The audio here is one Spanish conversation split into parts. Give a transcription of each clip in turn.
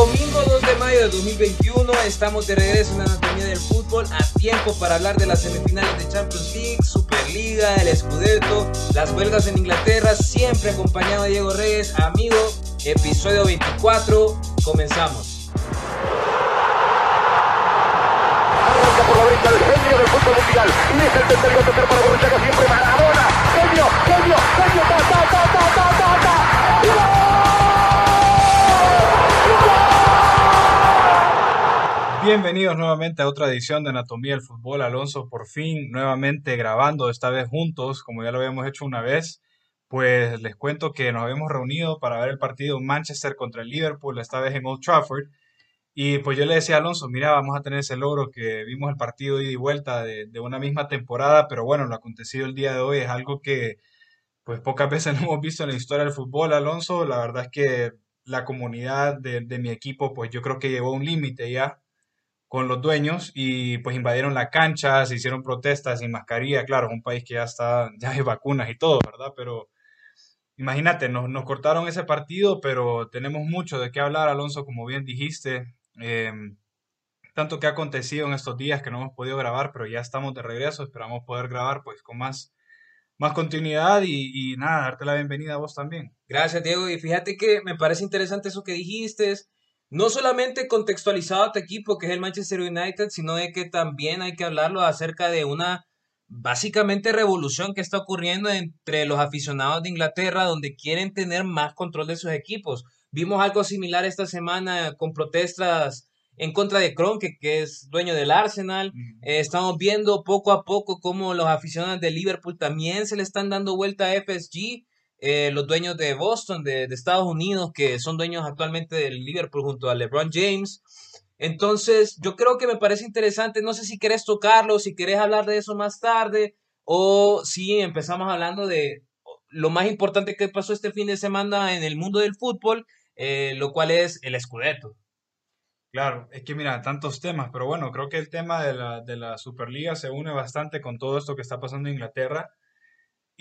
Domingo 2 de mayo de 2021, estamos de regreso en la anatomía del fútbol a tiempo para hablar de las semifinales de Champions League, Superliga, el Scudetto, las huelgas en Inglaterra, siempre acompañado de Diego Reyes, amigo, episodio 24, comenzamos. Arranca por la derecha el genio del fútbol mundial el para siempre. Bienvenidos nuevamente a otra edición de Anatomía del Fútbol. Alonso, por fin, nuevamente grabando, esta vez juntos, como ya lo habíamos hecho una vez. Pues les cuento que nos habíamos reunido para ver el partido Manchester contra el Liverpool, esta vez en Old Trafford. Y pues yo le decía a Alonso, mira, vamos a tener ese logro que vimos el partido ida y vuelta de, una misma temporada, pero bueno, lo acontecido el día de hoy es algo que pues pocas veces lo hemos visto en la historia del fútbol, Alonso. La verdad es que la comunidad de, mi equipo, pues yo creo que llegó un límite ya con los dueños y pues invadieron la cancha, se hicieron protestas sin mascarilla, claro, es un país que ya está, ya hay vacunas y todo, ¿verdad? Pero imagínate, nos, nos cortaron ese partido, pero tenemos mucho de qué hablar, Alonso, como bien dijiste, eh, tanto que ha acontecido en estos días que no hemos podido grabar, pero ya estamos de regreso, esperamos poder grabar pues con más, más continuidad y nada, darte la bienvenida a vos también. Gracias, Diego. Y fíjate que me parece interesante eso que dijiste. No solamente contextualizado a tu equipo, que es el Manchester United, sino de que también hay que hablarlo acerca de una básicamente revolución que está ocurriendo entre los aficionados de Inglaterra, donde quieren tener más control de sus equipos. Vimos algo similar esta semana con protestas en contra de Kroenke, que es dueño del Arsenal. Eh, estamos viendo poco a poco cómo los aficionados de Liverpool también se le están dando vuelta a FSG. Eh, los dueños de Boston, de, Estados Unidos, que son dueños actualmente del Liverpool junto a LeBron James. Entonces, yo creo que me parece interesante, no sé si querés tocarlo, si querés hablar de eso más tarde, o si empezamos hablando de lo más importante que pasó este fin de semana en el mundo del fútbol, eh, lo cual es el Scudetto. Claro, es que mira, tantos temas, pero bueno, creo que el tema de la, de la Superliga se une bastante con todo esto que está pasando en Inglaterra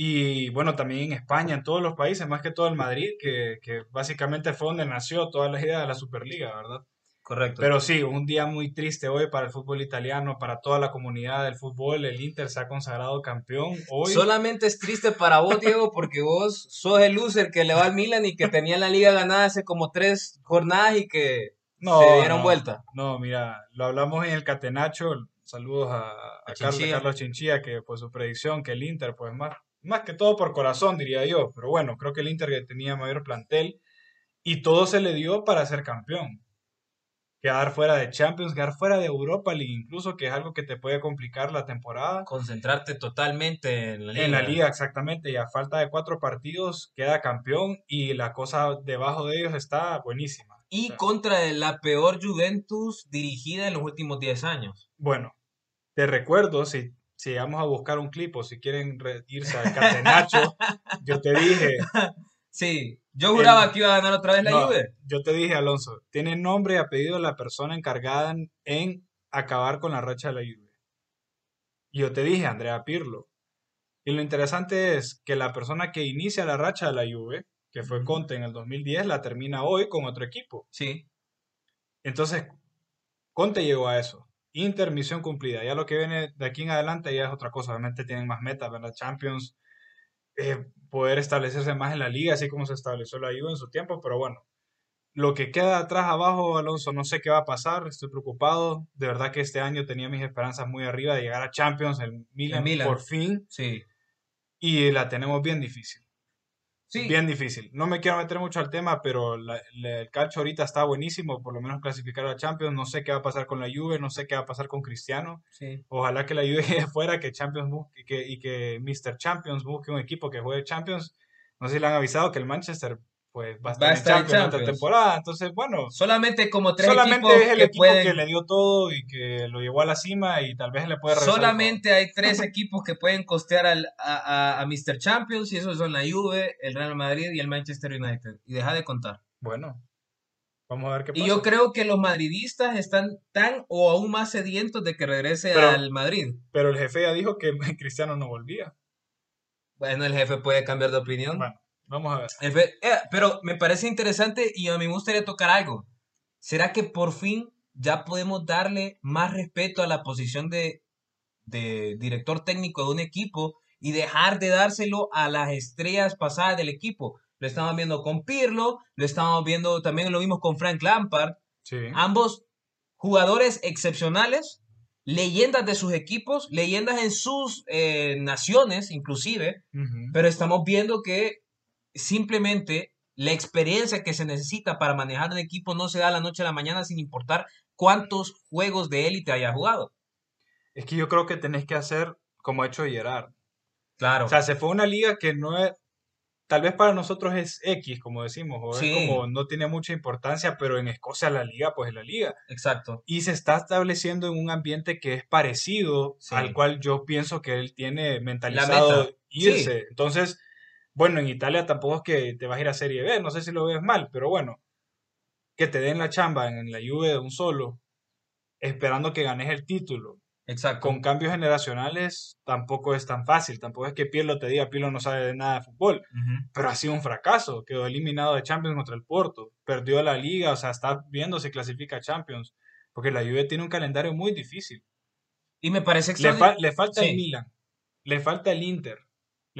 y bueno, también en España, en todos los países, más que todo en Madrid, que, que básicamente fue donde nació toda la idea de la Superliga, ¿verdad? Correcto. Pero sí, un día muy triste hoy para el fútbol italiano, para toda la comunidad del fútbol. El Inter se ha consagrado campeón hoy. Solamente es triste para vos, Diego, porque vos sos el loser que le va al Milan y que tenía la liga ganada hace como tres jornadas y que no, se dieron no, vuelta. No, mira, lo hablamos en el Catenacho. Saludos a, a, Carlos, Carlos Chinchilla, que fue su predicción, que el Inter, pues más, más que todo por corazón, diría yo. Pero bueno, creo que el Inter tenía mayor plantel y todo se le dio para ser campeón quedar fuera de Champions, quedar fuera de Europa League, incluso que es algo que te puede complicar la temporada. Concentrarte totalmente en la liga. En la liga, exactamente, y a falta de cuatro partidos queda campeón y la cosa debajo de ellos está buenísima. Y o sea, contra la peor Juventus dirigida en los últimos 10 años. Bueno, te recuerdo, si, si vamos a buscar un clip o si quieren irse al Catenacho, yo te dije... Sí, yo juraba el, que iba a ganar otra vez la no, Juve. Yo te dije, Alonso, tiene nombre y apellido de la persona encargada en, en, acabar con la racha de la Juve. Y yo te dije, Andrea Pirlo. Y lo interesante es que la persona que inicia la racha de la Juve, que fue Conte en el 2010, la termina hoy con otro equipo. Sí. Entonces, Conte llegó a eso. Inter, misión cumplida. Ya lo que viene de aquí en adelante ya es otra cosa. Obviamente tienen más metas, ¿verdad? Champions, eh, poder establecerse más en la liga, así como se estableció la Juve en su tiempo, pero bueno, lo que queda atrás abajo, Alonso, no sé qué va a pasar, estoy preocupado, de verdad que este año tenía mis esperanzas muy arriba de llegar a Champions, el Milan, el Milan. por fin, sí. y la tenemos bien difícil. Sí. Bien difícil. No me quiero meter mucho al tema, pero la, la, el calcio ahorita está buenísimo, por lo menos clasificar a Champions. No sé qué va a pasar con la Juve, no sé qué va a pasar con Cristiano. Sí. Ojalá que la Juve fuera, que Champions busque, que, y que Mr. Champions busque un equipo que juegue Champions. No sé si le han avisado que el Manchester pues va a estar, va a estar en, Champions esta temporada. Entonces, bueno. Solamente como tres solamente equipos es el que equipo pueden... que le dio todo y que lo llevó a la cima y tal vez le puede regresar Solamente hay tres equipos que pueden costear al, a, a, a, Mr. Champions y esos son la Juve, el Real Madrid y el Manchester United. Y deja de contar. Bueno. Vamos a ver qué pasa. Y yo creo que los madridistas están tan o aún más sedientos de que regrese pero, al Madrid. Pero el jefe ya dijo que Cristiano no volvía. Bueno, el jefe puede cambiar de opinión. Bueno. Vamos a ver. Eh, pero me parece interesante y a mí me gustaría tocar algo. ¿será que por fin ya podemos darle más respeto a la posición de, de director técnico de un equipo y dejar de dárselo a las estrellas pasadas del equipo? Lo estamos viendo con Pirlo, lo estamos viendo, también lo vimos con Frank Lampard. Sí. Ambos jugadores excepcionales, leyendas de sus equipos, leyendas en sus eh, naciones inclusive, Ujú. pero estamos viendo que simplemente la experiencia que se necesita para manejar un equipo no se da a la noche a la mañana sin importar cuántos juegos de élite haya jugado. Es que yo creo que tenés que hacer como ha hecho Gerard. Claro. O sea, se fue una liga que no es, tal vez para nosotros es X, como decimos, o Sí. es como no tiene mucha importancia, pero en Escocia la liga, pues es la liga. exacto. Y se está estableciendo en un ambiente que es parecido Sí. al cual yo pienso que él tiene mentalizado irse. Entonces, bueno, en Italia tampoco es que te vas a ir a Serie B, no sé si lo ves mal, pero bueno, que te den la chamba en la Juve de un solo, esperando que ganes el título. Exacto. Con cambios generacionales tampoco es tan fácil, tampoco es que Pirlo te diga, Pirlo no sabe de nada de fútbol, pero ha sido un fracaso, quedó eliminado de Champions contra el Porto, perdió la liga, o sea, está viendo si clasifica a Champions, porque la Juve tiene un calendario muy difícil. Y me parece Le, fa- extraordinario. le falta Sí. el Milan, le falta el Inter,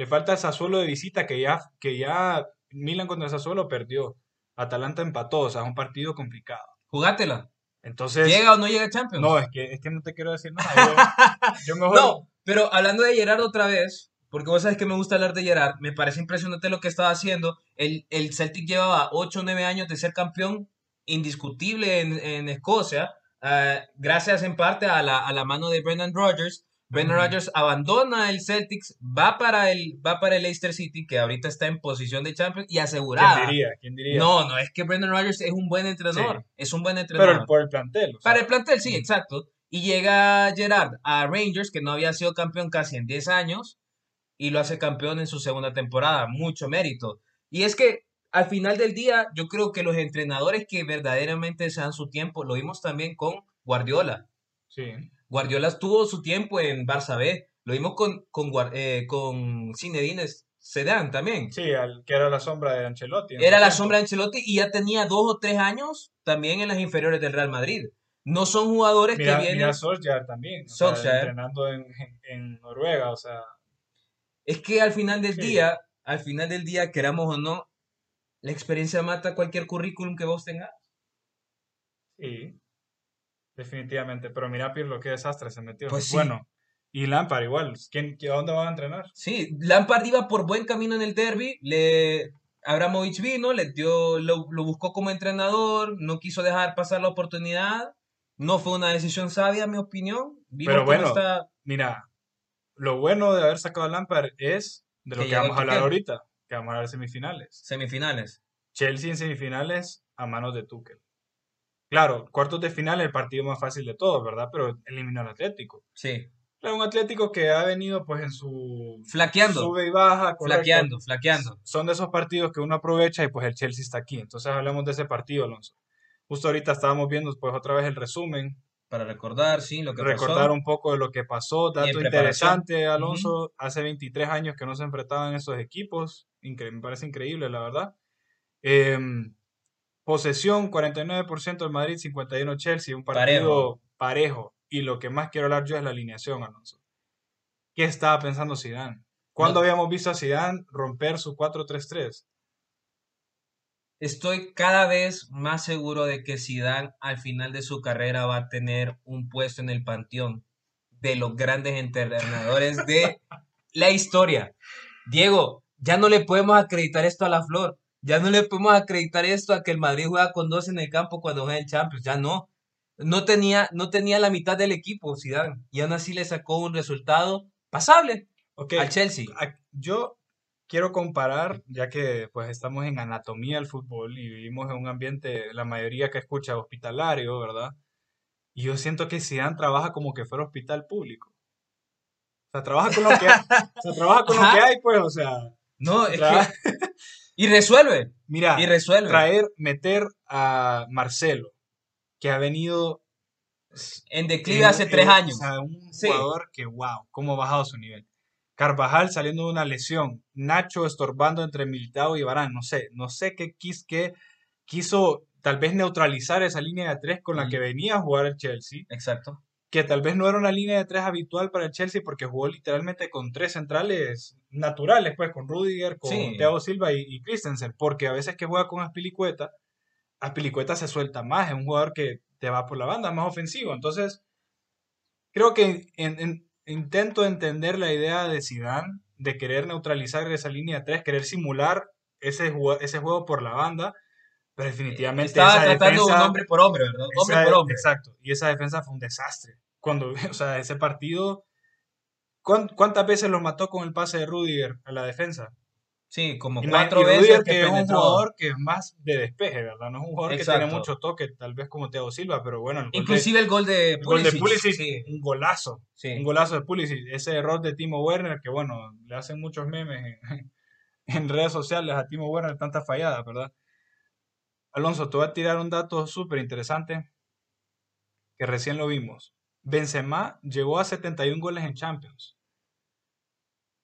le falta Sassuolo de visita que ya, que ya Milan contra Sassuolo perdió, Atalanta empató, o sea, es un partido complicado. Jugátela. Entonces, ¿Llega o no llega Champions? no, es que, es que no te quiero decir nada. Yo, yo mejor... No, pero hablando de Gerard otra vez, porque vos sabes que me gusta hablar de Gerard, me parece impresionante lo que estaba haciendo. El, el Celtic llevaba 8 o 9 años de ser campeón indiscutible en, en Escocia, ah, gracias en parte a la, a la mano de Brendan Rodgers. Brendan Ujú. Rodgers abandona el Celtics, va para el, va para el Leicester City, que ahorita está en posición de Champions y asegurada. ¿Quién diría? ¿Quién diría? No, no, es que Brendan Rodgers es un buen entrenador, Sí. es un buen entrenador. Pero por el plantel. o sea, Para el plantel, sí, exacto. Y llega Gerard a Rangers, que no había sido campeón casi en 10 años, y lo hace campeón en su segunda temporada. Mucho mérito. Y es que al final del día, yo creo que los entrenadores que verdaderamente se dan su tiempo, lo vimos también con Guardiola. Sí. Guardiola tuvo su tiempo en Barça B. Lo vimos con, con, eh, con Zinedine Zidane también. Sí, al, que era la sombra de Ancelotti. Era la sombra de Ancelotti y ya tenía dos o tres años también en las inferiores del Real Madrid. No son jugadores Mira, que vienen... mira Solskjaer también. sea, Solskjaer. entrenando en, en- en Noruega, o sea. Es que al final del Sí. día, al final del día, queramos o no, la experiencia mata cualquier currículum que vos tengas. Sí. Definitivamente. Pero mira Pirlo, qué desastre se metió. Pues sí. Bueno. Y Lampard igual. ¿Quién, ¿A dónde van a entrenar? Sí, Lampard iba por buen camino en el derby, le Abramovich vino, le dio, lo, lo buscó como entrenador, no quiso dejar pasar la oportunidad, no fue una decisión sabia, en mi opinión. Vimos Pero bueno, está- Mira, lo bueno de haber sacado a Lampard es de lo Que vamos a hablar Tuchel. ahorita. Que vamos a hablar de semifinales. semifinales. Chelsea en semifinales a manos de Tuchel. Claro, cuartos de final el partido más fácil de todos, ¿verdad? Pero eliminó al Atlético. Sí, Claro, un Atlético que ha venido pues en su Flaqueando. sube y baja, correcto. flaqueando, flaqueando. Son de esos partidos que uno aprovecha y pues el Chelsea está aquí. Entonces hablemos de ese partido, Alonso. Justo ahorita estábamos viendo pues otra vez el resumen, Para recordar, sí, lo que recordar pasó. un poco de lo que pasó, dato interesante, Alonso, hace 23 años que no se enfrentaban esos equipos, Incre- me parece increíble, la verdad. Em, posesión, 49% el Madrid, 51% Chelsea, un partido parejo. Y lo que más quiero hablar yo es la alineación, Alonso. ¿Qué estaba pensando Zidane? ¿Cuándo No. habíamos visto a Zidane romper su 4-3-3? Estoy cada vez más seguro de que Zidane al final de su carrera va a tener un puesto en el panteón de los grandes entrenadores de la historia. Diego, ya no le podemos acreditar esto a la flor. Ya no le podemos acreditar esto a que el Madrid juega con dos en el campo cuando juega en Champions. Ya no. No tenía, no tenía la mitad del equipo Zidane y aún así le sacó un resultado pasable al Chelsea. yo quiero comparar, ya que pues estamos en anatomía del fútbol y vivimos en un ambiente, la mayoría que escucha hospitalario, ¿verdad? Y yo siento que Zidane trabaja como que fuera hospital público. O sea, trabaja con lo que hay, o sea, trabaja con lo que hay, pues, o sea, No, es que... Y resuelve, mira, y resuelve. traer, meter a Marcelo, que ha venido En declive hace tres en- años. O sea, un Sí. jugador que, wow, cómo ha bajado su nivel. Carvajal saliendo de una lesión. Nacho estorbando entre Militao y Barán. No sé, no sé qué, quis, qué quiso tal vez neutralizar esa línea de tres con la que venía a jugar el Chelsea, Exacto. Que tal vez no era una línea de tres habitual para el Chelsea porque jugó literalmente con tres centrales naturales, pues con Rudiger, con Sí. Thiago Silva y, y Christensen, porque a veces que juega con Aspilicueta, Aspilicueta se suelta más, es un jugador que te va por la banda, más ofensivo, entonces creo que en- en- intento entender la idea de Zidane de querer neutralizar esa línea de tres, querer simular ese, ese juego por la banda, pero definitivamente Estaba esa tratando defensa- un hombre por hombre, ¿verdad? Hombre esa- por hombre. Exacto. Y esa defensa fue un desastre. Cuando, o sea, ese partido, ¿cuán- ¿cuántas veces los mató con el pase de Rudiger a la defensa? Sí, como cuatro y veces Rudiger, que que es un jugador que es más de despeje, ¿verdad? No es un jugador que tiene mucho toque, tal vez como Thiago Silva, pero bueno, el gol de- Inclusive el gol de el gol de Pulisic. Sí, un golazo. sí. Un golazo de Pulisic. Ese error de Timo Werner, que bueno, le hacen muchos memes en, en redes sociales a Timo Werner, tantas falladas, ¿verdad? Alonso, te voy a tirar un dato súper interesante que recién lo vimos. Benzema llegó a 71 goles en Champions.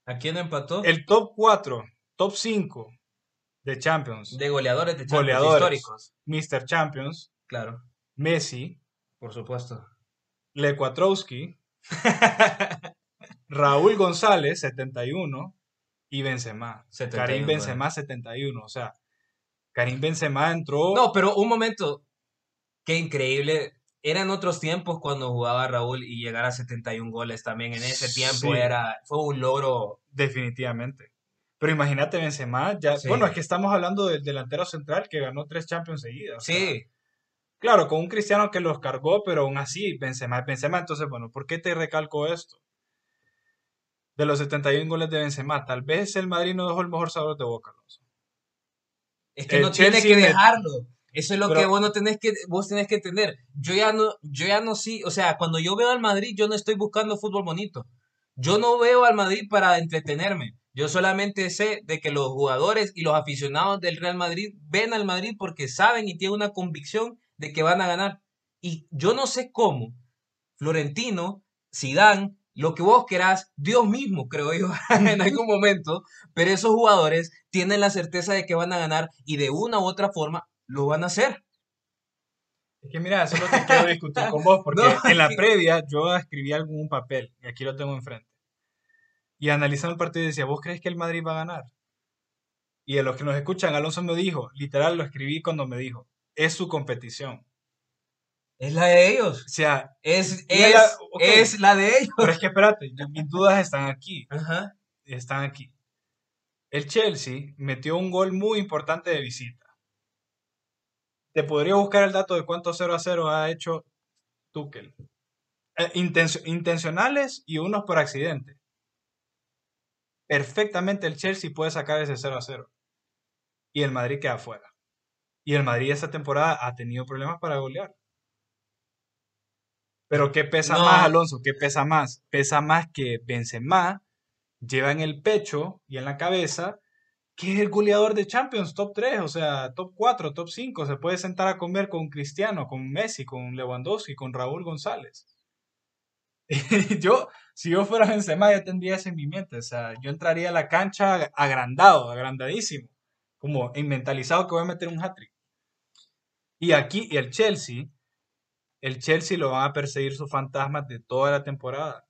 ¿A quién empató? El top 4, top 5 de Champions, De goleadores de Champions Goleadores. históricos. Mr. Champions, Claro, Messi, por supuesto. Lekwatrowski, Raúl González, 71, y Benzema. 71, Karim Benzema, 71. O sea, Karim Benzema entró. No, pero un momento. Qué increíble. Eran otros tiempos cuando jugaba Raúl y llegar a 71 goles también en ese tiempo Sí. era fue un logro. Definitivamente. Pero imagínate Benzema, ya, Sí. bueno, es que estamos hablando del delantero central que ganó tres Champions seguidas. o sea, Sí, claro, con un Cristiano que los cargó, pero aún así, Benzema es Benzema. Entonces, bueno, ¿por qué te recalco esto? De los 71 goles de Benzema, tal vez el Madrid no dejó el mejor sabor de boca, Alonso. Es que El no tiene Chelsea que dejarlo. Eso es lo Pero- que vos no tenés que vos tenés que entender. Yo ya no yo ya no sí, o sea, cuando yo veo al Madrid, yo no estoy buscando fútbol bonito. Yo no veo al Madrid para entretenerme. Yo solamente sé de que los jugadores y los aficionados del Real Madrid ven al Madrid porque saben y tienen una convicción de que van a ganar. Y yo no sé cómo Florentino, Zidane, lo que vos querás, Dios mismo, creo yo, en algún momento, pero esos jugadores tienen la certeza de que van a ganar y de una u otra forma lo van a hacer. Es que mira, eso es lo que quiero discutir con vos, porque No, en la previa yo escribí algún papel, y aquí lo tengo enfrente. Y analizando el partido decía, ¿vos crees que el Madrid va a ganar? Y a los que nos escuchan, Alonso me dijo, literal lo escribí cuando me dijo, es su competición. Es la de ellos. O sea, Es, es, la- es la de ellos. pero es que espérate, mis dudas están aquí, Ajá. están aquí. El Chelsea metió un gol muy importante de visita. Te podría buscar el dato de cuántos 0 a 0 ha hecho Tuchel. Eh, intencio- intencionales y unos por accidente. Perfectamente el Chelsea puede sacar ese 0 a 0. Y el Madrid queda afuera. Y el Madrid esta temporada ha tenido problemas para golear. Pero ¿qué pesa No. más, Alonso? ¿Qué pesa más? Pesa más que Benzema lleva en el pecho y en la cabeza que es el goleador de Champions, top 3, o sea, top 4, top 5. Se puede sentar a comer con Cristiano, con Messi, con Lewandowski, con Raúl González. Y yo, si yo fuera Benzema, yo tendría eso en mi mente. O sea, yo entraría a la cancha agrandado, agrandadísimo. Como mentalizado que voy a meter un hat-trick. Y aquí, y el Chelsea, el Chelsea lo van a perseguir sus fantasmas de toda la temporada.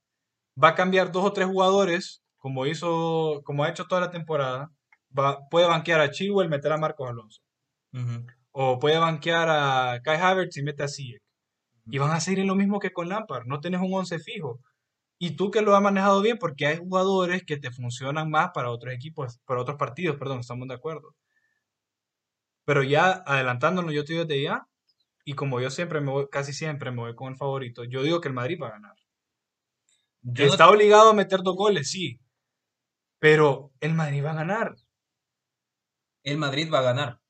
Va a cambiar dos o tres jugadores, como hizo, como ha hecho toda la temporada. Va- puede banquear a Chilwell, meter a Marcos Alonso. O puede banquear a Kai Havertz y mete a Ziyech. Y van a seguir en lo mismo que con Lampard. No tienes un once fijo. Y tú que lo has manejado bien, porque hay jugadores que te funcionan más para otros equipos, para otros partidos, perdón, estamos de acuerdo. Pero ya adelantándonos, yo te digo desde ya, y como yo siempre me voy, casi siempre me voy con el favorito, yo digo que el Madrid va a ganar. Yo no- Está obligado a meter dos goles, sí. Pero el Madrid va a ganar. el Madrid va a ganar.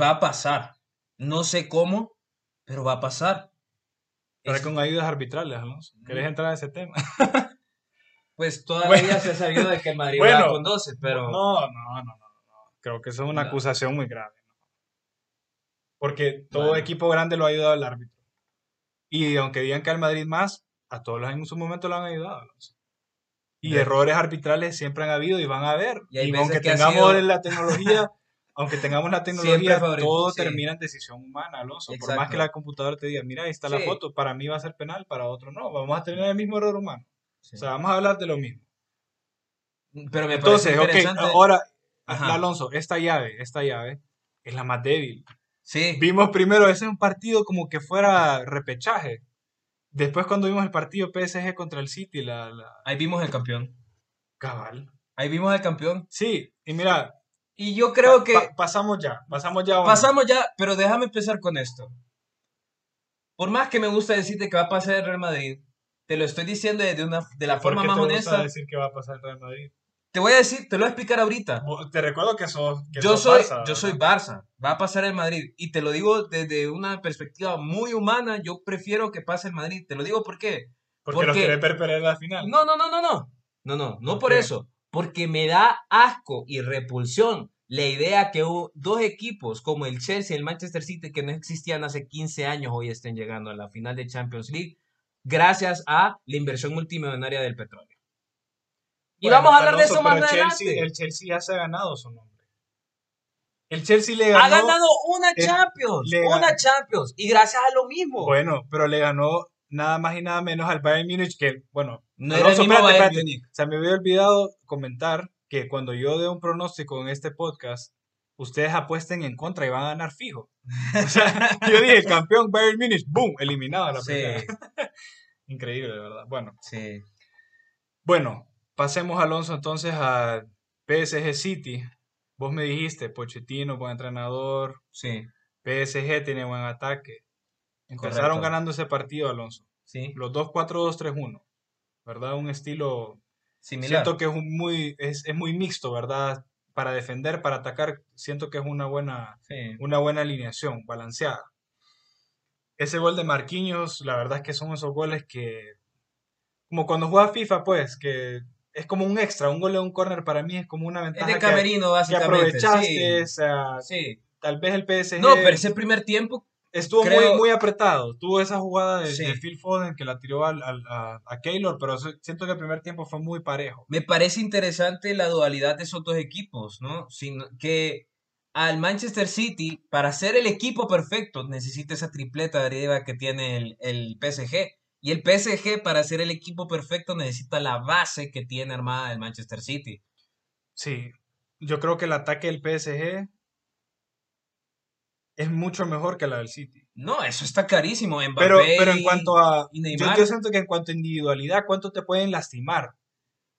Va a pasar. No sé cómo, pero va a pasar. Para Es- con ayudas arbitrales, Alonso. ¿Querés entrar a ese tema? Pues toda la Bueno. vida se ha sabido de que el Madrid Bueno. va con 12, pero No, no, no, no, no. Creo que eso es una No. acusación muy grave. Porque todo Bueno. equipo grande lo ha ayudado el árbitro. Y aunque digan que al Madrid más, a todos los en su momento lo han ayudado. Y De- errores arbitrales siempre han habido y van a haber. Y Y, aunque tengamos sido- la tecnología, aunque tengamos la tecnología, todo sí. termina en decisión humana, Alonso. Por Exacto. más que la computadora te diga, mira, ahí está la Sí. foto, para mí va a ser penal, para otro no. Vamos a tener el mismo error humano. Sí. O sea, vamos a hablar de lo mismo. Pero me Entonces, ok, ahora, Ajá. Alonso, esta llave, esta llave es la más débil. Sí, Vimos primero, ese es un partido como que fuera repechaje. Después cuando vimos el partido PSG contra el City, la, la ahí vimos el campeón. cabal. Ahí vimos el campeón. Sí, y mira, Y yo creo pa- que pa- pasamos ya, pasamos ya. pasamos ya, pero déjame empezar con esto. Por más que me gusta decirte que va a pasar el Real Madrid, te lo estoy diciendo de, una, de la ¿Por forma qué más te gusta honesta. decir que va a pasar el Real Madrid? Te voy a decir, te lo voy a explicar ahorita. Te recuerdo que sos, que Yo sos soy, Barça, yo soy. Barça, va a pasar el Madrid. Y te lo digo desde una perspectiva muy humana, yo prefiero que pase el Madrid. Te lo digo por qué. Porque, los porque- querés ver perder la final. No, no, no, no, no. No, no, no ¿Por eso. Porque me da asco y repulsión la idea que hubo dos equipos como el Chelsea y el Manchester City que no existían hace 15 años hoy estén llegando a la final de Champions League gracias a la inversión multimillonaria del petróleo. Y Bueno, vamos a hablar de Alonso, eso más adelante. Chelsea, el Chelsea ya se ha ganado su nombre. El Chelsea le ha ganó. ganado una el- Champions, una Champions. Y gracias a lo mismo. Bueno, pero le ganó nada más y nada menos al Bayern Múnich que, bueno, no era el Alonso, mismo espérate, Bayern espérate. Se me había olvidado comentar que cuando yo dé un pronóstico en este podcast, ustedes apuesten en contra y van a ganar fijo. O sea, yo dije, el campeón Bayern Múnich, ¡boom! Eliminado a la Sí, primera. Increíble, de verdad. Bueno, sí. bueno, pasemos, Alonso, entonces a PSG City. Vos me dijiste, Pochettino, buen entrenador, Sí, PSG tiene buen ataque. Empezaron Correcto. ganando ese partido, Alonso. sí. Los 2-4-2-3-1. ¿Verdad? Un estilo Similar. Siento que es un muy, es, es muy mixto, ¿verdad? Para defender, para atacar, siento que es una buena, Sí. una buena alineación, balanceada. Ese gol de Marquinhos, la verdad es que son esos goles que, como cuando juegas FIFA, pues, que es como un extra, un gol de un corner para mí es como una Es ventaja de que- camerino, que, básicamente. aprovechaste, o sea, Sí. tal vez el PSG No, pero ese primer tiempo, estuvo creo- muy, muy apretado, tuvo esa jugada de, Sí. de Phil Foden que la tiró al- al- a, a Keylor, pero siento que el primer tiempo fue muy parejo. me parece interesante la dualidad de esos dos equipos, ¿no? Sino que al Manchester City, para ser el equipo perfecto, necesita esa tripleta de arriba que tiene el, el PSG. Y el PSG, para ser el equipo perfecto, necesita la base que tiene armada el Manchester City. Sí, yo creo que el ataque del PSG es mucho mejor que la del City. No, eso está carísimo. Mbappé Pero, pero en cuanto a... Yo, yo siento que en cuanto a individualidad, ¿cuánto te pueden lastimar?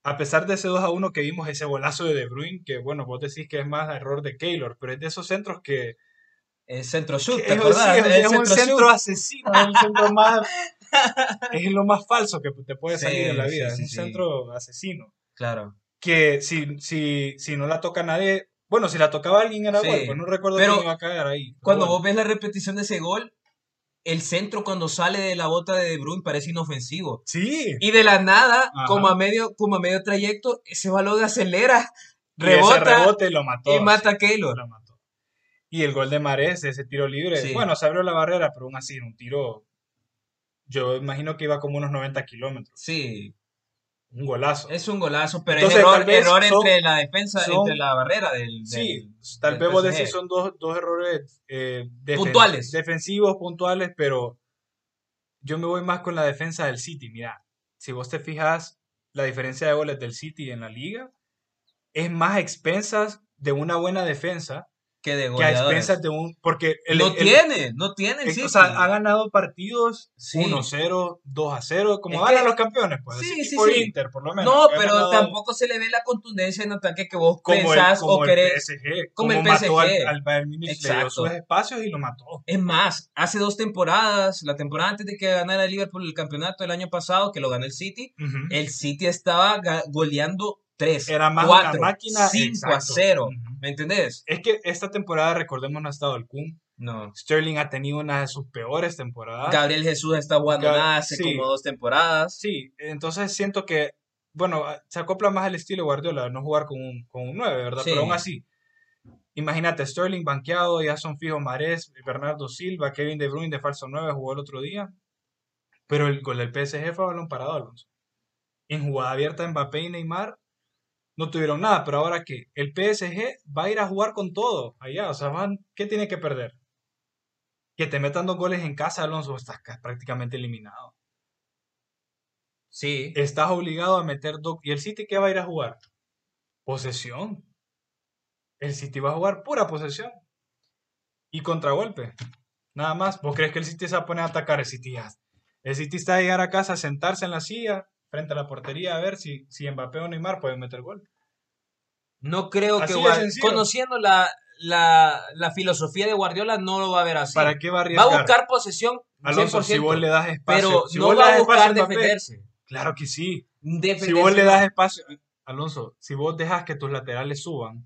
A pesar de ese 2 a 1 que vimos, ese golazo de De Bruyne, que bueno, vos decís que es más error de Keylor, pero es de esos centros que... El centro sur, ¿te es, acordás? sí, es- un centro asesino, es un centro más... es lo más falso que te puede salir Sí, en la vida, sí, es un centro asesino. Claro. Que si, si, si no la toca nadie... Bueno, si la tocaba alguien era gol, pues no recuerdo pero quién iba a caer ahí. pero Cuando bueno. vos ves la repetición de ese gol, el centro cuando sale de la bota de De Bruyne parece inofensivo. Sí, Y de la nada, Ajá. como a medio, como a medio trayecto, ese balón acelera, y ese rebota rebote lo mató. y mata a Keylor. lo mató. Y el gol de Mares, ese tiro libre, Sí. bueno, se abrió la barrera, pero aún así, un tiro, yo imagino que iba como unos 90 kilómetros, Sí, un golazo. es un golazo, pero Entonces, es error, error son- entre la defensa, son- entre la barrera del, Sí, tal vez vos decís son dos, dos errores eh, defen- Puntuales. defensivos, puntuales, pero yo me voy más con la defensa del City. Mira, si vos te fijas, la diferencia de goles del City en la liga es más a expensas de una buena defensa que de que a goleadores. expensas de un... Porque el, no el- tiene, no tiene el City. O sea, ha ganado partidos Sí. 1-0, 2-0, como ganan que- los campeones, pues. Sí, así sí, sí. Inter, por lo menos. No, pero ganado tampoco se le ve la contundencia en ataque que vos como pensás como o el querés. PSG, como como, el mató al, PSG. al Bayern Múnich, le dio Exacto. sus espacios y lo mató. Es más, hace dos temporadas, la temporada antes de que ganara el Liverpool el campeonato el año pasado, que lo ganó el City, el City estaba goleando 3, Era más 4, una máquina. 5 a exacto. 0. Ujú. ¿Me entendés? Es que esta temporada, recordemos, no ha estado el Kun. No. Sterling ha tenido una de sus peores temporadas. Gabriel Jesús está jugando Gab- nada hace sí. como dos temporadas. Sí, entonces siento que, bueno, se acopla más al estilo Guardiola, no jugar con un, con un 9, ¿verdad? Sí. Pero aún así, imagínate, Sterling banqueado, ya son fijos Marés, Bernardo Silva, Kevin De Bruyne de falso 9 jugó el otro día, pero el gol del PSG fue balón parado, Alonso. En jugada abierta Mbappé y Neymar, no tuvieron nada, pero ahora que el PSG va a ir a jugar con todo allá, o sea, van, ¿qué tiene que perder? Que te metan dos goles en casa, Alonso, estás ca- prácticamente eliminado. Sí. Estás obligado a meter dos. ¿Y el City qué va a ir a jugar? Posesión. El City va a jugar pura posesión. Y contragolpe. Nada más. ¿Vos crees que el City se va a poner a atacar? El City ya- El City está a llegar a casa, a sentarse en la silla, frente a la portería, a ver si, si Mbappé o Neymar pueden meter gol. No creo Así que conociendo la, la, la filosofía de Guardiola no lo va a ver así. ¿Para qué va a va arriesgar? a buscar posesión 100%, Alonso, si vos le das espacio. pero si no vos va a espacio buscar Mbappé, defenderse. Claro que sí. Si vos le das espacio. Alonso, si vos dejas que tus laterales suban,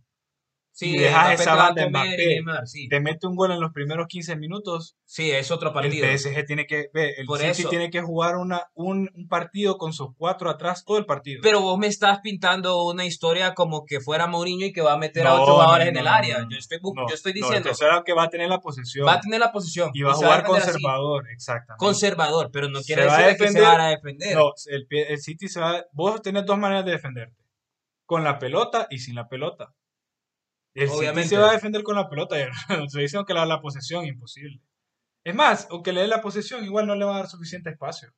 Sí, y dejas esa va banda y Mbappé, sí. te mete un gol en los primeros 15 minutos, Sí, es otro partido. El PSG tiene que, ve, el Por City eso. tiene que jugar una, un, un partido con sus cuatro atrás todo el partido. Pero vos me estás pintando una historia como que fuera Mourinho y que va a meter a otros jugadores no, en el área. yo, estoy, yo estoy diciendo, eso era que va a tener la posesión va a tener la posición. y va a jugar defender así. conservador, exactamente. Conservador, pero no quiere va decir de que se defender- van a defender. No, el, el City se va, vos tenés dos maneras de defenderte, con la pelota y sin la pelota. El City Obviamente. se va a defender con la pelota, estoy diciendo que la, la posesión, imposible. Es más, aunque le dé la posesión, igual no le va a dar suficiente espacio.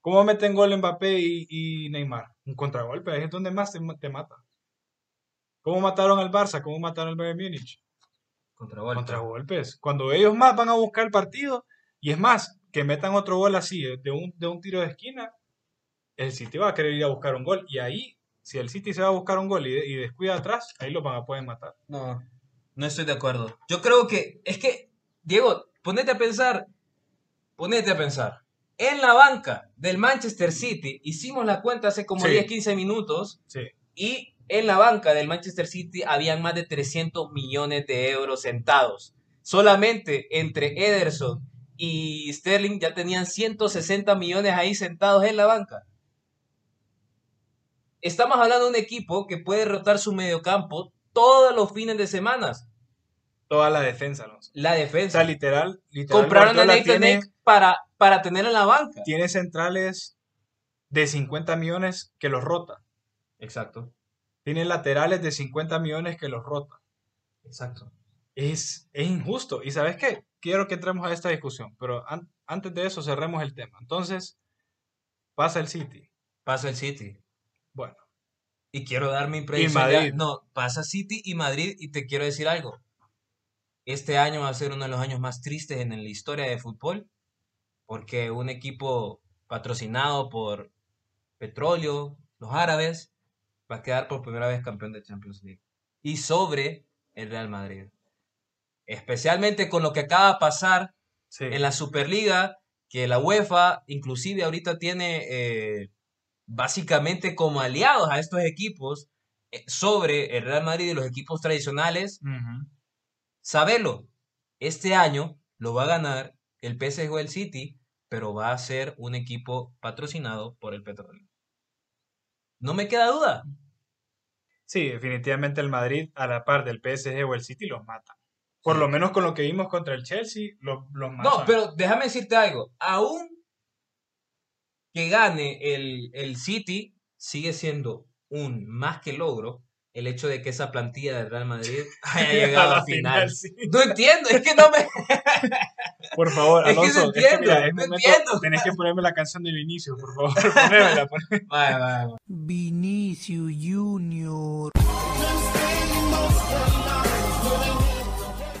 ¿Cómo meten gol Mbappé y, y Neymar? Un contragolpe, ahí es donde más te, te mata. ¿Cómo mataron al Barça? ¿Cómo mataron al Bayern Múnich? Contragolpe. Contragolpes. Cuando ellos más van a buscar el partido, y es más, que metan otro gol así, eh, de un, de un tiro de esquina, el City va a querer ir a buscar un gol. Y ahí, si el City se va a buscar un gol y, y descuida atrás, ahí lo van a poder matar. No, no estoy de acuerdo. Yo creo que, es que, Diego, ponete a pensar, ponete a pensar. En la banca del Manchester City, hicimos la cuenta hace como Sí. 10, 15 minutos, Sí. y en la banca del Manchester City habían más de 300 millones de euros sentados. Solamente entre Ederson y Sterling ya tenían 160 millones ahí sentados en la banca. Estamos hablando de un equipo que puede rotar su mediocampo todos los fines de semana. Toda la defensa, Alonso. La O defensa. sea, literal, literal Compraron a Nathan para, para tener en la banca. tiene centrales de 50 millones que los rota. Exacto, Tiene laterales de 50 millones que los rota. exacto. Es, es injusto. ¿Y sabes qué? Quiero que entremos a esta discusión, pero an- antes de eso cerremos el tema. Entonces, pasa el City. Pasa el City. Bueno, Y quiero dar mi predicción. Ya. No, pasa City y Madrid y te quiero decir algo. Este año va a ser uno de los años más tristes en la historia de fútbol porque un equipo patrocinado por petróleo, los árabes, va a quedar por primera vez campeón de Champions League. Y sobre el Real Madrid. Especialmente con lo que acaba de pasar sí. en la Superliga, que la UEFA inclusive ahorita tiene eh, básicamente como aliados a estos equipos eh, sobre el Real Madrid y los equipos tradicionales, Ujú. sabelo, este año lo va a ganar el PSG o el City, pero va a ser un equipo patrocinado por el petróleo. No me queda duda. Sí, definitivamente el Madrid, a la par del PSG o el City, los mata. Por Sí. lo menos con lo que vimos contra el Chelsea, los, los matan. No, pero déjame decirte algo. Aún que gane el, el City, sigue siendo un más que logro el hecho de que esa plantilla del Real Madrid haya llegado a la final. sí. No entiendo, es que no me... Por favor, Es que no Alonso, es que entiendo, mira, es no momento- entiendo. tenés que ponerme la canción del inicio, por favor. Ponémela, poné- vaya. Vinicio Junior.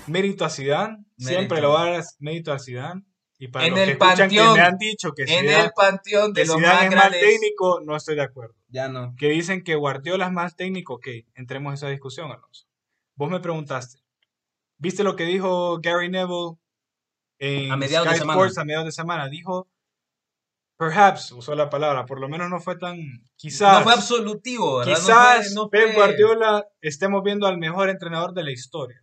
Mérito a Zidane, siempre lo va a dar mérito a Zidane. Y para En los el que escuchan panteón, que me han dicho que En Zidane, el panteón de que los Zidane más es grandes... técnico, no estoy de acuerdo. Ya no. Que dicen que Guardiola es más técnico, ok, entremos a esa discusión, Alonso. Vos me preguntaste, ¿viste lo que dijo Gary Neville en A mediados de Sky semana. Sports a mediados de semana? Dijo, perhaps, usó la palabra, por lo menos no fue tan, quizás, No fue absolutivo, ¿verdad? No quizás fue- no Pep Guardiola estemos viendo al mejor entrenador de la historia.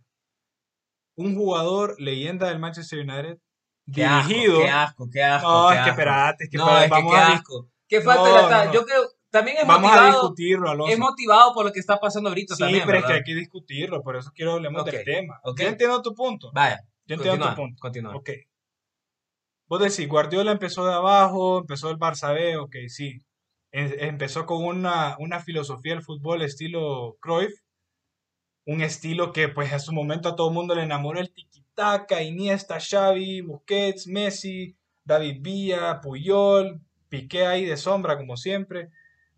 Un jugador leyenda del Manchester United, dirigido. qué asco, qué asco. no, qué es que asco. espérate, es que no, es que vamos, qué a, asco. Qué falta No, la- no. Yo creo, también es vamos a motivado, discutirlo, Alonso. es motivado por lo que está pasando ahorita Sí, también, pero es que ¿verdad? hay que discutirlo, por eso quiero hablemos Ok, del tema. ok. Yo entiendo tu punto. Vaya, Yo entiendo continúa, tu punto. continúa. Ok. Vos decís, Guardiola empezó de abajo, empezó el Barça B, ok, sí. em- empezó con una, una filosofía del fútbol estilo Cruyff, un estilo que pues a su momento a todo el mundo le enamoró el Iniesta, Xavi, Busquets, Messi, David Villa, Puyol, Piqué ahí de sombra como siempre,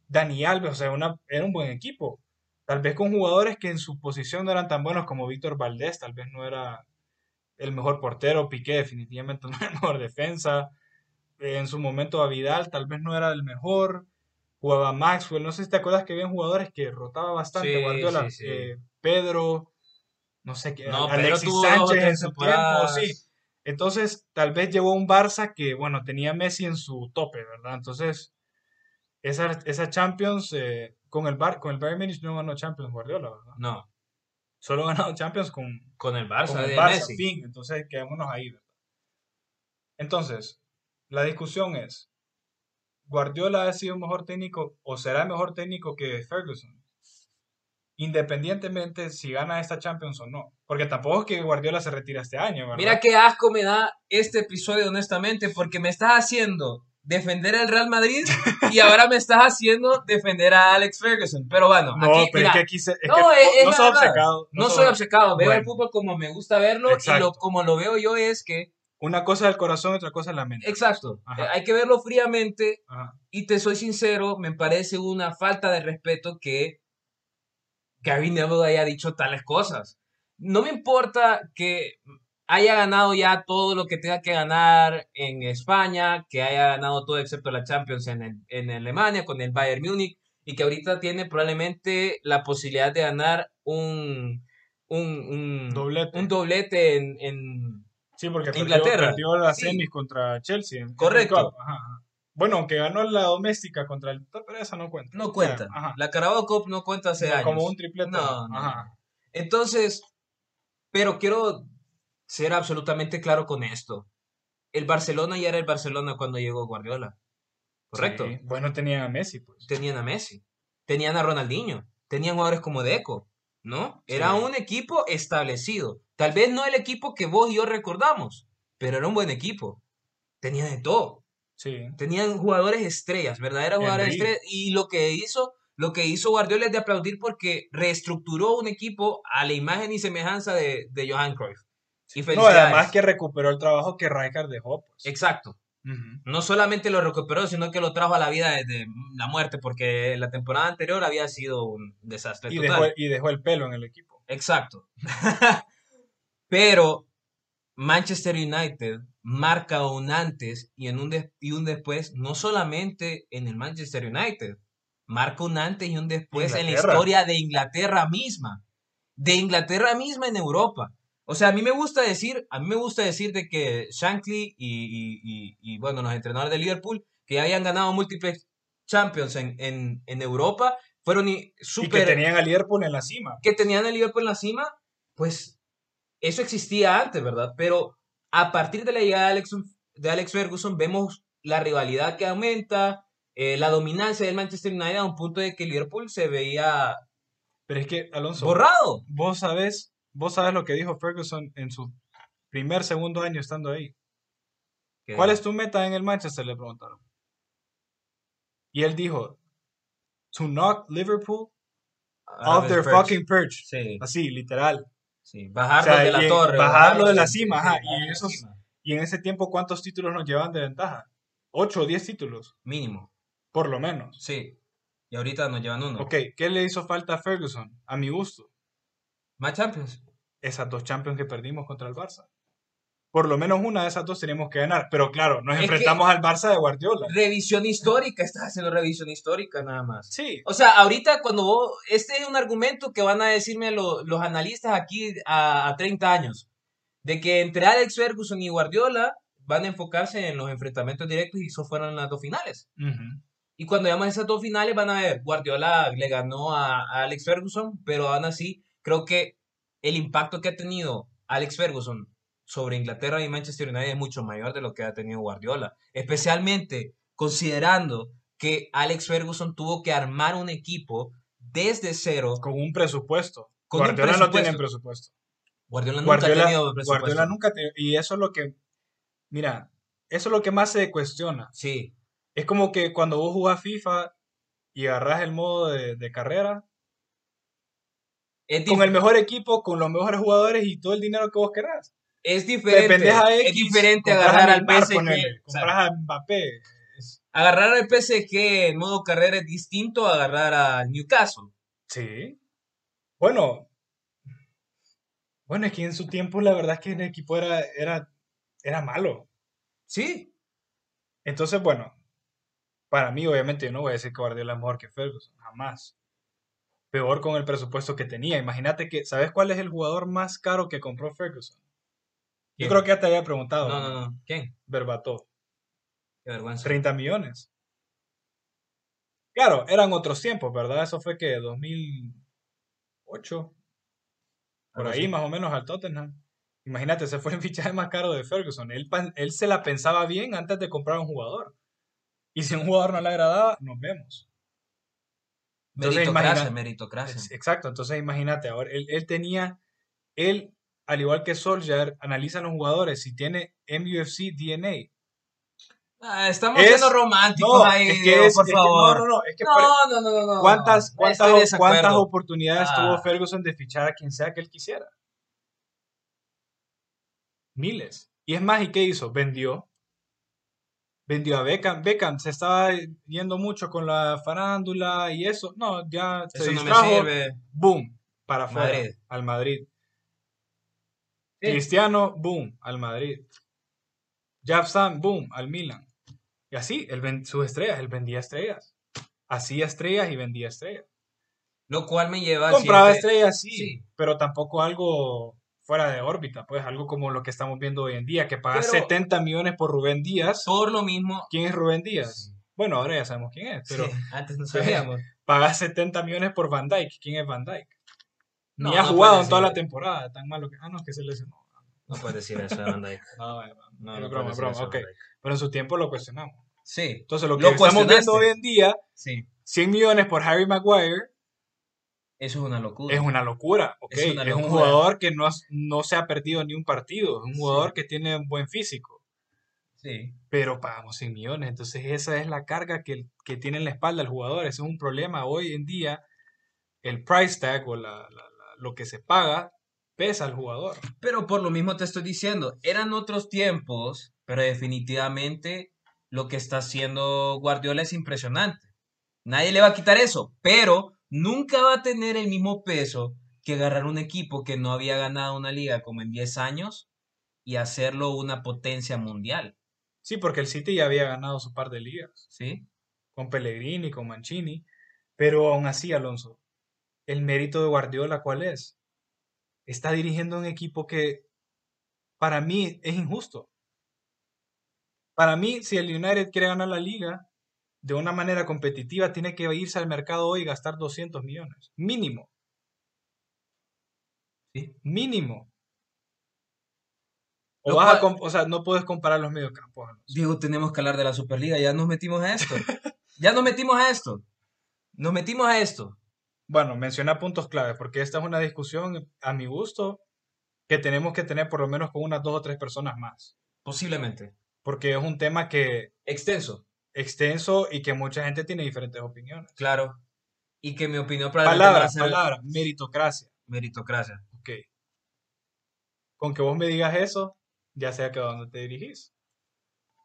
Dani Alves, o sea, una- era un buen equipo. Tal vez con jugadores que en su posición no eran tan buenos como Víctor Valdés, tal vez no era el mejor portero, Piqué definitivamente no era el mejor defensa, en su momento a Vidal tal vez no era el mejor, jugaba Maxwell, no sé si te acuerdas que había jugadores que rotaba bastante, Sí, Guardiola, sí, sí. eh, Pedro, no sé qué, No, Alexis Sánchez en su tiempo, sí. Entonces, tal vez llevó un Barça que, bueno, tenía Messi en su tope, ¿verdad? Entonces, esa, esa Champions, eh, con el Bar, con el Bayern Munich no ganó Champions Guardiola, ¿verdad? No, Solo ganado Champions con, con el Barça con el de Barça, Messi. fin. Entonces, quedémonos ahí, ¿verdad? Entonces, la discusión es, ¿Guardiola ha sido mejor técnico o será mejor técnico que Ferguson? Independientemente si gana esta Champions o no. Porque tampoco es que Guardiola se retira este año, ¿verdad? Mira qué asco me da este episodio, honestamente, porque me estás haciendo defender al Real Madrid y ahora me estás haciendo defender a Alex Ferguson. Pero bueno, no, aquí, pero mira, es que aquí se, es no, que es- es no la soy obcecado. no soy obcecado, veo el Bueno. fútbol como me gusta verlo y lo, como lo veo yo es que, Una cosa es el corazón, otra cosa es la mente. exacto, Ajá. eh, hay que verlo fríamente Ajá. y te soy sincero, me parece una falta de respeto que Gary Neville haya dicho tales cosas. No me importa que haya ganado ya todo lo que tenga que ganar en España, que haya ganado todo excepto la Champions en, el- en Alemania con el Bayern Múnich y que ahorita tiene probablemente la posibilidad de ganar un, un, un Doblete. un doblete en, en- Sí, porque perdió, Inglaterra. perdió las Sí. semis contra Chelsea. Correcto. Ajá. Bueno, aunque ganó la doméstica contra el... Pero esa no cuenta. No cuenta. O sea, ajá. La Carabao Cup no cuenta hace No, años. Como un triplete. No, no. Ajá. Entonces, pero quiero ser absolutamente claro con esto. El Barcelona ya era el Barcelona cuando llegó Guardiola. Correcto. Sí. Bueno, tenían a Messi, pues. Tenían a Messi, tenían a Ronaldinho, tenían jugadores como Deco, ¿no? Era un equipo establecido. Tal vez no el equipo que vos y yo recordamos, pero era un buen equipo. Tenía de todo. Sí. Tenían jugadores estrellas, verdaderos jugadores estrellas. Y lo que hizo, lo que hizo Guardiola es de aplaudir porque reestructuró un equipo a la imagen y semejanza de, de Johan Cruyff. Y No, además que recuperó el trabajo que Rijkaard dejó, pues. Exacto. No solamente lo recuperó, sino que lo trajo a la vida desde la muerte, porque la temporada anterior había sido un desastre Y total. dejó, y dejó el pelo en el equipo. Exacto. Pero Manchester United marca un antes y, en un y un después, no solamente en el Manchester United, marca un antes y un después en la historia de Inglaterra misma, de Inglaterra misma en Europa. O sea, a mí me gusta decir, a mí me gusta decir de que Shankly y, y- y- y, bueno, los entrenadores de Liverpool, que habían ganado múltiples Champions en, en, en Europa, fueron y- Y que tenían a Liverpool en la cima. que tenían el Liverpool en la cima, pues eso existía antes, ¿verdad? Pero a partir de la llegada de Alex, de Alex Ferguson vemos la rivalidad que aumenta, eh, la dominancia del Manchester United a un punto de que Liverpool se veía Pero es que, Alonso, borrado. vos sabes, vos sabes lo que dijo Ferguson en su primer, segundo año estando ahí. ¿Cuál es tu meta en el Manchester? Le preguntaron. Y él dijo, to knock Liverpool off their fucking perch. Sí, Así, literal. Sí, bajarlo O sea, de la y- torre. bajarlo de la cima, ajá, y la esos- cima, Y en ese tiempo, ¿cuántos títulos nos llevaban de ventaja? ¿Ocho o diez títulos? Mínimo, Por lo menos. sí. Y ahorita nos llevan uno. Ok, ¿qué le hizo falta a Ferguson? A mi gusto. Más Champions. Esas dos Champions que perdimos contra el Barça. Por lo menos una de esas dos tenemos que ganar. Pero claro, nos Es enfrentamos al Barça de Guardiola. Revisión histórica, estás haciendo revisión histórica nada más. Sí, O sea, ahorita cuando vos, este es un argumento que van a decirme lo- los analistas aquí a, a 30 años, de que entre Alex Ferguson y Guardiola van a enfocarse en los enfrentamientos directos y eso fueron las dos finales. Ujú. Y cuando llaman esas dos finales van a ver, Guardiola le ganó a, a Alex Ferguson, pero aún así creo que el impacto que ha tenido Alex Ferguson sobre Inglaterra y Manchester United es mucho mayor de lo que ha tenido Guardiola, especialmente considerando que Alex Ferguson tuvo que armar un equipo desde cero. con un presupuesto. Con un Guardiola no tiene presupuesto. Guardiola nunca Guardiola, ha tenido presupuesto. Guardiola nunca te- y eso es lo que mira, eso es lo que más se cuestiona. Sí, Es como que cuando vos jugás FIFA y agarras el modo de, de carrera Es, con el mejor equipo, con los mejores jugadores y todo el dinero que vos querrás. Es diferente. X, es diferente agarrar al PSG. sea, compras a Mbappé. Agarrar al PSG en modo carrera es distinto a agarrar al Newcastle. Sí. Bueno. Bueno, es que en su tiempo la verdad es que el equipo era, era, era malo. Sí. Entonces, bueno, para mí obviamente yo no voy a decir que Guardiola es mejor que Ferguson, jamás. Peor con el presupuesto que tenía. Imagínate que, ¿sabes cuál es el jugador más caro que compró Ferguson? Yo creo que ya te había preguntado. No, no, no. ¿Quién? Berbatov. Qué vergüenza. 30 millones. Claro, eran otros tiempos, ¿verdad? Eso fue que 2008, por ahí más o menos al Tottenham. Imagínate, ese fue el fichaje más caro de Ferguson. Él, él se la pensaba bien antes de comprar un jugador. Y si un jugador no le agradaba, nos vemos. Entonces, Meritocracia, meritocracia. Exacto, entonces imagínate, ahora él, él tenía, él, al igual que Solskjaer, analiza a los jugadores si tiene MUFC DNA. Ah, estamos Es- siendo románticos No, ahí, es que Diego, es, por que- favor. no, no, no, es que No, no, no, no, no. ¿Cuántas, cuántas, cuántas oportunidades Ah. tuvo Ferguson de fichar a quien sea que él quisiera? Miles. Y es más, ¿y qué hizo? Vendió. Vendió a Beckham. Beckham se estaba yendo mucho con la farándula y eso. No, ya se Eso no me distrajo. sirve. Boom. Para. Madrid. Al Madrid. Sí. Cristiano, boom. Al Madrid. Sam, boom. Al Milan. Y así, él sus estrellas. Él vendía estrellas. Hacía estrellas y vendía estrellas. Lo cual me lleva Compraba estrellas, sí, Sí. pero tampoco algo fuera de órbita, pues algo como lo que estamos viendo hoy en día, que pagas Pero- 70 millones por Rubén Díaz. Por lo mismo. ¿Quién es Rubén Díaz? Sí. Bueno, ahora ya sabemos quién es, pero Sí, antes no sabíamos. pagas 70 millones por Van Dyke. ¿Quién es Van Dyke? Ni No, ha no jugado en toda la temporada, tan malo que... Ah, no, es que se lesionó. No puedes decir eso de Van Dijk. No, No, es no broma, broma, ok. Pero en su tiempo lo cuestionamos. Sí, Entonces, lo que Lo estamos viendo hoy en día, sí. 100 millones por Harry Maguire, Eso es una locura. Es una locura, ¿ok? Es un jugador que no, has- no se ha perdido ni un partido, es un Sí. jugador que tiene un buen físico, Sí. pero pagamos 100 millones, entonces esa es la carga que, que tiene en la espalda el jugador, ese es un problema hoy en día, el price tag o la- lo que se paga pesa al jugador. Pero por lo mismo te estoy diciendo, eran otros tiempos, pero definitivamente lo que está haciendo Guardiola es impresionante. Nadie le va a quitar eso, pero nunca va a tener el mismo peso que agarrar un equipo que no había ganado una liga como en 10 años y hacerlo una potencia mundial, Sí, porque el City ya había ganado su par de ligas, ¿sí? con Pellegrini, con Mancini, pero aún así, Alonso, el mérito de Guardiola, ¿cuál es? Está dirigiendo un equipo que para mí es injusto. Para mí, si el United quiere ganar la liga de una manera competitiva, tiene que irse al mercado hoy y gastar 200 millones. Mínimo. Sí. Mínimo. O, vas a o sea, no puedes comparar los mediocampos. Alonso. Diego, tenemos que hablar de la Superliga, ya nos metimos a esto. ya nos metimos a esto. Nos metimos a esto. Bueno, menciona puntos claves, porque esta es una discusión, a mi gusto, que tenemos que tener por lo menos con unas dos o tres personas más. Posiblemente. Porque es un tema que Extenso, extenso y que mucha gente tiene diferentes opiniones. claro. Y que mi opinión probablemente va a Palabra, ser palabra, meritocracia. meritocracia. Ok. Con que vos me digas eso, ya sé a qué dónde te dirigís.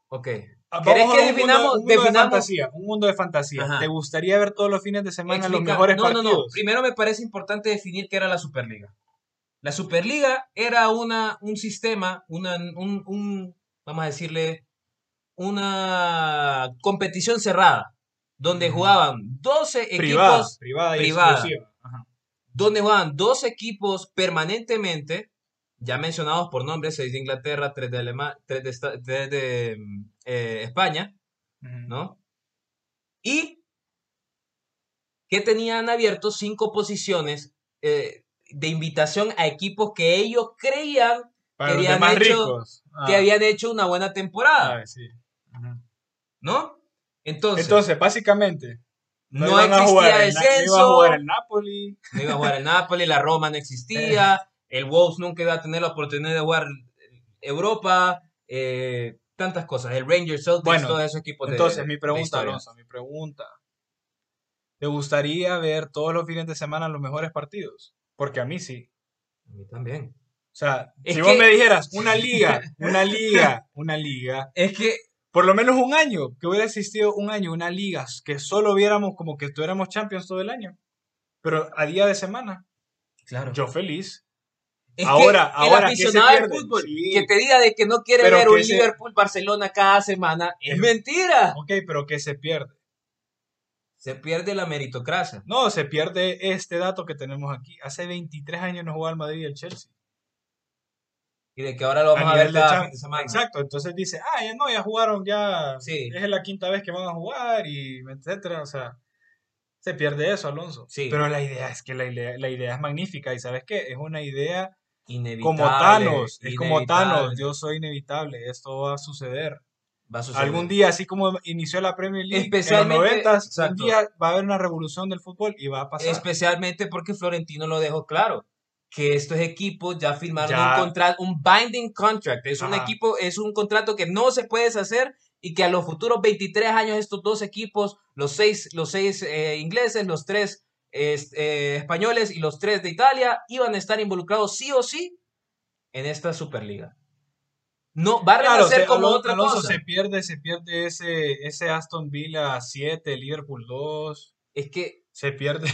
Ok. Ah, ¿Querés que a un mundo- definamos- un mundo de definamos- fantasía? Un mundo de fantasía. Ajá. ¿Te gustaría ver todos los fines de semana los Explica- mejores no, partidos? no, no. Primero me parece importante definir qué era la Superliga. La Superliga era una, un sistema, una, un, un, vamos a decirle, una competición cerrada, donde jugaban 12 Privada, equipos, privada y privada. Ajá. donde jugaban 12 equipos permanentemente, ya mencionados por nombre, 6 de Inglaterra, 3 de, Alema- tres de, tres de, mm, eh, España. ¿no? Y que tenían abiertos cinco posiciones eh, de invitación a equipos que ellos creían Para los habían hecho- ricos. que Ah, habían hecho una buena temporada, ah, sí. ¿no? Entonces, Entonces, básicamente, no, a existía Na- no descenso, iba a jugar el Napoli. no iba a jugar el Napoli, la Roma no existía, el Wolves nunca iba a tener la oportunidad de jugar Europa, eh, tantas cosas, el Rangers, Celtics, Bueno, todos esos equipos de- Entonces, mi pregunta. Alonso, mi pregunta. ¿Te gustaría ver todos los fines de semana los mejores partidos? Porque a mí sí. A mí también. O sea, Es si que- vos me dijeras una liga, una liga, una liga, Es que, por lo menos un año, que hubiera existido un año, una liga, que solo viéramos como que tuviéramos Champions todo el año, pero a día de semana, claro. yo feliz. Es Ahora- que el ahora, ¿qué se aficionado del fútbol Sí. que te diga de que no quiere Pero ver un Liverpool-Barcelona cada semana es Es- mentira. Ok, pero que se pierde. Se pierde la meritocracia. No, se pierde este dato que tenemos aquí. Hace 23 años no jugaba el Madrid y el Chelsea. Y de que ahora lo vamos a, ver cada fin de semana. Exacto, entonces dice, ah, ya no, ya jugaron, ya Sí. es la quinta vez que van a jugar y etcétera, o sea, se pierde eso, Alonso. Sí. Pero la idea es que la idea, la idea es magnífica y ¿sabes qué? Es una idea Inevitable. como Thanos, es como inevitable. Thanos, yo soy inevitable, esto va a suceder. Va a suceder. Algún día, así como inició la Premier League Especialmente- en los 90, un día va a haber una revolución del fútbol y va a pasar. Especialmente porque Florentino lo dejó claro. Que estos equipos ya firmaron Ya. un contrato, un binding contract. Es un Ajá. equipo, es un contrato que no se puede deshacer y que a los futuros 23 años estos dos equipos, los seis, los seis eh, ingleses, los tres es- eh, españoles y los tres de Italia, iban a estar involucrados sí o sí en esta Superliga. No, va a Claro, como otra Alonso cosa. se pierde, se pierde ese, ese Aston Villa 7, Liverpool 2, Es que se pierde,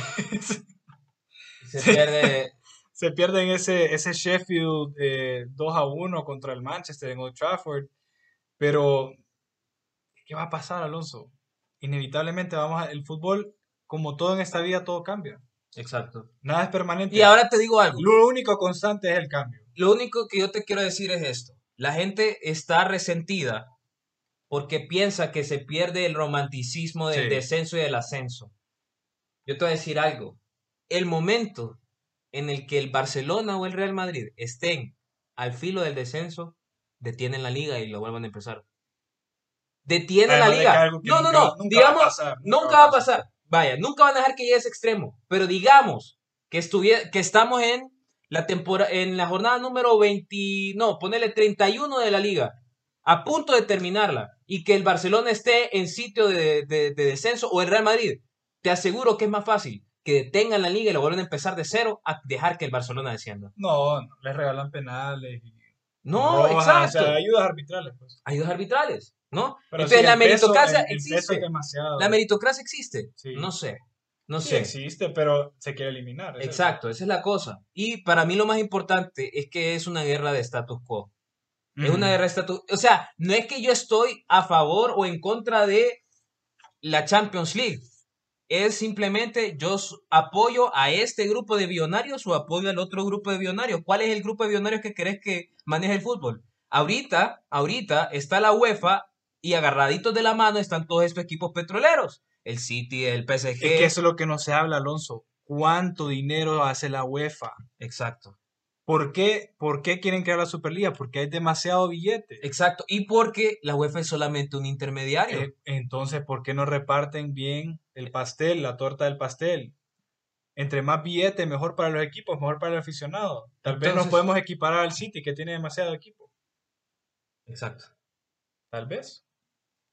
se pierde. se pierde en ese, ese Sheffield eh, 2 a 1 contra el Manchester en Old Trafford, pero ¿qué va a pasar, Alonso? Inevitablemente vamos a, el fútbol, como todo en esta vida, todo cambia. Exacto. Nada es permanente. Y ahora te digo algo. lo único constante es el cambio. Lo único que yo te quiero decir es esto. La gente está resentida porque piensa que se pierde el romanticismo del Sí. descenso y del ascenso. Yo te voy a decir algo. El momento en el que el Barcelona o el Real Madrid estén al filo del descenso, detienen la liga y lo vuelvan a empezar. Detienen Además la liga. No, no, no. nunca Digamos, va a pasar, nunca va a pasar. Vaya, nunca van a dejar que llegue a ese extremo. Pero digamos que, que estamos en la temporada, en la jornada número 20, no, ponele 31 de la liga, a punto de terminarla, y que el Barcelona esté en sitio de descenso o el Real Madrid. Te aseguro que es más fácil que detengan la liga y lo vuelvan a empezar de cero a dejar que el Barcelona descienda. No, no, les regalan penales. y No, rojas, exacto. O sea, ayudas arbitrales, pues. Ayudas arbitrales, ¿no? Pero Entonces la meritocracia peso existe. La meritocracia existe. Sí. No sé. No Sí sé. existe, pero se quiere eliminar. es Exacto, esa es la cosa. Y para mí lo más importante es que es una guerra de status quo. Es una guerra de status O sea, no es que yo estoy a favor o en contra de la Champions League. Es simplemente yo apoyo a este grupo de billonarios o apoyo al otro grupo de billonarios. ¿Cuál es el grupo de billonarios que querés que maneje el fútbol? Ahorita, ahorita está la UEFA y agarraditos de la mano están todos estos equipos petroleros. El City, el PSG. Es que eso es lo que no se habla, Alonso. ¿Cuánto dinero hace la UEFA? Exacto. ¿Por qué, ¿Por qué quieren crear la Superliga? Porque hay demasiado billete. Exacto. Y porque la UEFA es solamente un intermediario. Eh, entonces, ¿por qué no reparten bien el pastel, la torta del pastel? Entre más billete, mejor para los equipos, mejor para el aficionado. Tal vez nos podemos equiparar al City, que tiene demasiado equipo. Exacto. Tal vez.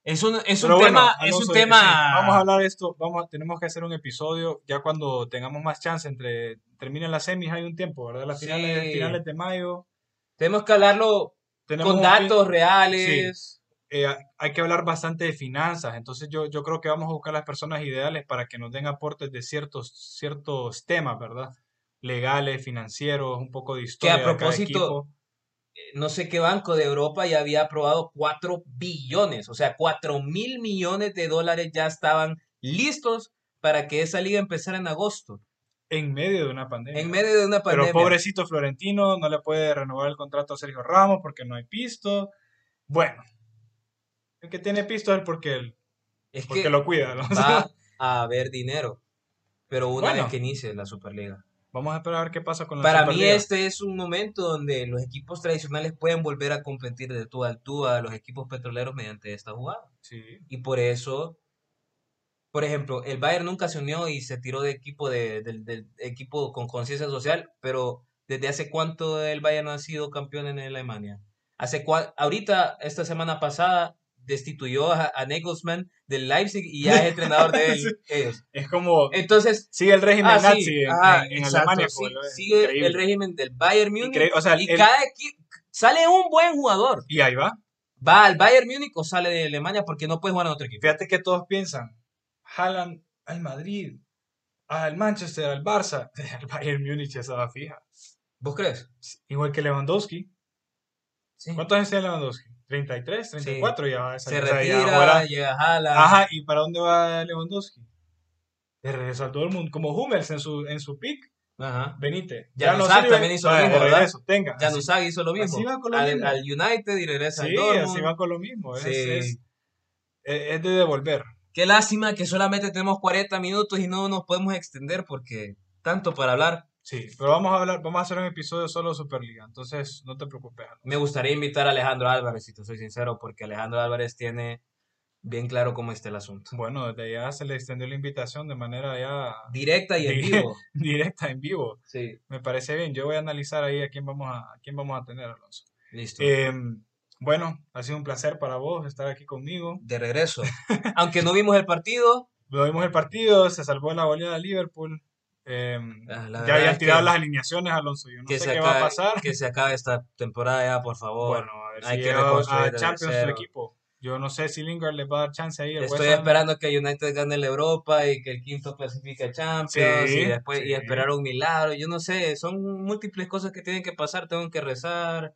Es un, es un bueno, tema, es un tema. sí, vamos a hablar de esto, vamos a- tenemos que hacer un episodio ya cuando tengamos más chance entre terminen las semis hay un tiempo, ¿verdad? Las finales, Sí. finales de mayo. Tenemos que hablarlo Tenemos con fin- datos reales. Eh, hay que hablar bastante de finanzas, entonces yo, yo creo que vamos a buscar las personas ideales para que nos den aportes de ciertos, ciertos temas, ¿verdad? Legales, financieros, un poco de historia de cada propósito, equipo. No sé qué banco de Europa ya había aprobado 4 billones, o sea, 4 mil millones de dólares ya estaban listos para que esa liga empezara en agosto, en medio de una pandemia. en medio de una Pero pandemia. pobrecito Florentino, no le puede renovar el contrato a Sergio Ramos porque no hay pisto. Bueno, el que tiene pisto es porque, él- es porque que lo cuida. ¿no? va a haber dinero, pero una Bueno. vez que inicie la Superliga. Vamos a esperar a ver qué pasa con la Para mí Superliga. este es un momento donde los equipos tradicionales pueden volver a competir de tú a tú a los equipos petroleros mediante esta jugada. Sí. Y por eso, por ejemplo, el Bayern nunca se unió y se tiró de equipo de, del, del equipo con conciencia social, pero ¿desde hace cuánto el Bayern no ha sido campeón en Alemania? Hace ahorita, esta semana pasada, destituyó a, a Nagelsmann del Leipzig y ya es entrenador de él- ellos. Es como, Entonces, sigue el régimen ah, sí, nazi en, ajá, en- en exacto, Alemania. sí, lo- sigue increíble. el régimen del Bayern Múnich o sea, y el- cada equi- sale un buen jugador. Y ahí va. ¿Va al Bayern Múnich o sale de Alemania porque no puede jugar en otro equipo? Fíjate que todos piensan, Haaland al Madrid, al Manchester, al Barça, al Bayern Múnich ya estaba fija. ¿Vos crees? Igual que Lewandowski. ¿Cuántos años tiene Lewandowski? 33, 34 ya va a Se o sea, ya retira, ahora- llega Haaland. Ajá, ¿y para dónde va Lewandowski? De regreso al Dortmund, como Hummels en su, en su pick. Ajá. Venite. Januzaj sirve, también hizo lo mismo, ¿verdad? Tenga. Januzaj hizo lo mismo. así va con lo al, mismo. al United y regresa al Sí, Dortmund. así va con lo mismo. Es, Sí. es de devolver. Qué lástima que solamente tenemos 40 minutos y no nos podemos extender porque tanto para hablar. Sí, pero vamos a hablar, vamos a hacer un episodio solo de Superliga, entonces no te preocupes. Me gustaría invitar a Alejandro Álvarez, si te soy sincero, porque Alejandro Álvarez tiene bien claro cómo está el asunto. Bueno, desde allá se le extendió la invitación de manera ya Directa y en Di- vivo. directa en vivo. Sí, Me parece bien. Yo voy a analizar ahí a quién vamos a, a quién vamos a tener, Alonso. listo. Eh, bueno, ha sido un placer para vos estar aquí conmigo. de regreso. Aunque no vimos el partido, Lo vimos el partido, se salvó la goleada de Liverpool. Eh, Ah, ya habían es tirado que- las alineaciones, Alonso. Yo no sé qué va a pasar. que se acabe esta temporada ya, por favor. Bueno, a ver hay si que a Champions su cero. equipo. Yo no sé si Lingard le va a dar chance ahí. el Estoy esperando que United gane la Europa y que el quinto clasifique a Champions Sí, y después y esperar un milagro. Yo no sé, son múltiples cosas que tienen que pasar. Tengo que rezar,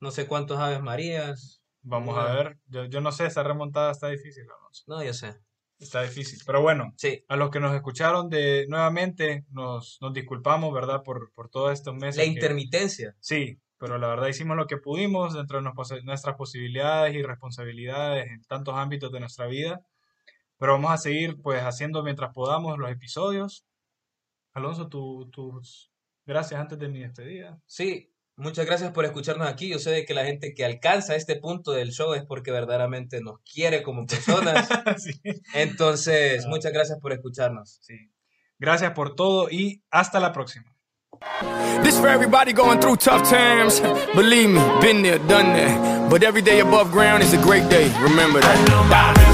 no sé cuántos Aves Marías. Vamos a ver. Yo, yo no sé, esa remontada está difícil, Alonso. No, yo sé. Está difícil. Pero bueno, Sí, a los que nos escucharon de nuevamente, nos, nos disculpamos, ¿verdad? Por, por todos estos meses. la que- intermitencia. Sí, pero la verdad hicimos lo que pudimos dentro de nuestras posibilidades y responsabilidades en tantos ámbitos de nuestra vida. Pero vamos a seguir pues haciendo mientras podamos los episodios. Alonso, tu- tus gracias antes de mi despedida. Sí, muchas gracias por escucharnos aquí. Yo sé de que la gente que alcanza este punto del show es porque verdaderamente nos quiere como personas. Sí, Entonces, Ah. muchas gracias por escucharnos. sí. Gracias por todo y hasta la próxima. This for everybody going through tough times. Believe me, been there, done that. But every day above ground is a great day. Remember that.